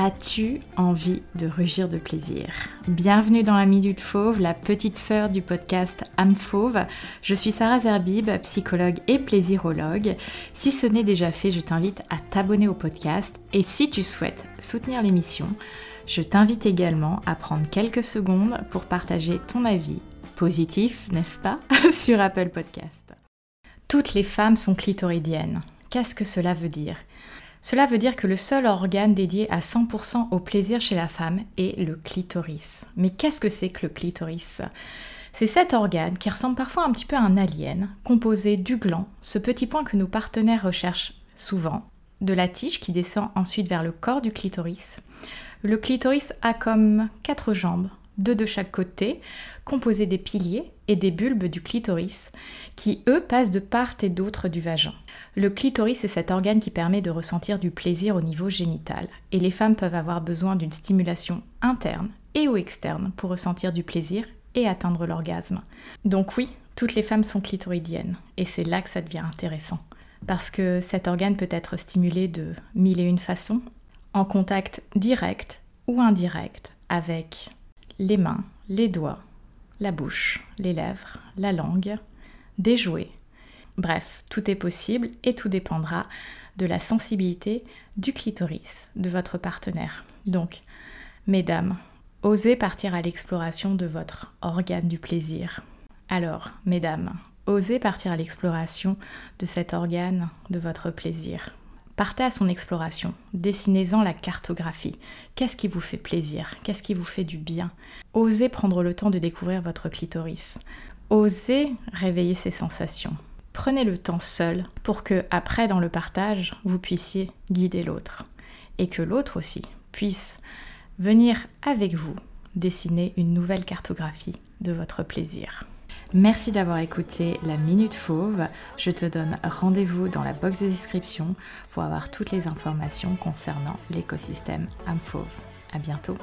As-tu envie de rugir de plaisir? Bienvenue dans la Minute Fauve, la petite sœur du podcast Âme Fauve. Je suis Sarah Zerbib, psychologue et plaisirologue. Si ce n'est déjà fait, je t'invite à t'abonner au podcast et si tu souhaites soutenir l'émission, je t'invite également à prendre quelques secondes pour partager ton avis positif, n'est-ce pas, sur Apple Podcast. Toutes les femmes sont clitoridiennes. Qu'est-ce que cela veut dire? Cela veut dire que le seul organe dédié à 100% au plaisir chez la femme est le clitoris. Mais qu'est-ce que c'est que le clitoris? C'est cet organe qui ressemble parfois un petit peu à un alien, composé du gland, ce petit point que nos partenaires recherchent souvent, de la tige qui descend ensuite vers le corps du clitoris. Le clitoris a comme quatre jambes, deux de chaque côté, composés des piliers et des bulbes du clitoris, qui eux passent de part et d'autre du vagin. Le clitoris est cet organe qui permet de ressentir du plaisir au niveau génital, et les femmes peuvent avoir besoin d'une stimulation interne et ou externe pour ressentir du plaisir et atteindre l'orgasme. Donc oui, toutes les femmes sont clitoridiennes, et c'est là que ça devient intéressant, parce que cet organe peut être stimulé de mille et une façons, en contact direct ou indirect avec les mains, les doigts, la bouche, les lèvres, la langue, des jouets. Bref, tout est possible et tout dépendra de la sensibilité du clitoris de votre partenaire. Donc, mesdames, osez partir à l'exploration de votre organe du plaisir. Alors, mesdames, osez partir à l'exploration de cet organe de votre plaisir. Partez à son exploration, dessinez-en la cartographie. Qu'est-ce qui vous fait plaisir? Qu'est-ce qui vous fait du bien? Osez prendre le temps de découvrir votre clitoris. Osez réveiller ses sensations. Prenez le temps seul pour que, après, dans le partage, vous puissiez guider l'autre. Et que l'autre aussi puisse venir avec vous dessiner une nouvelle cartographie de votre plaisir. Merci d'avoir écouté la Minute Fauve. Je te donne rendez-vous dans la box de description pour avoir toutes les informations concernant l'écosystème âme fauve. À bientôt.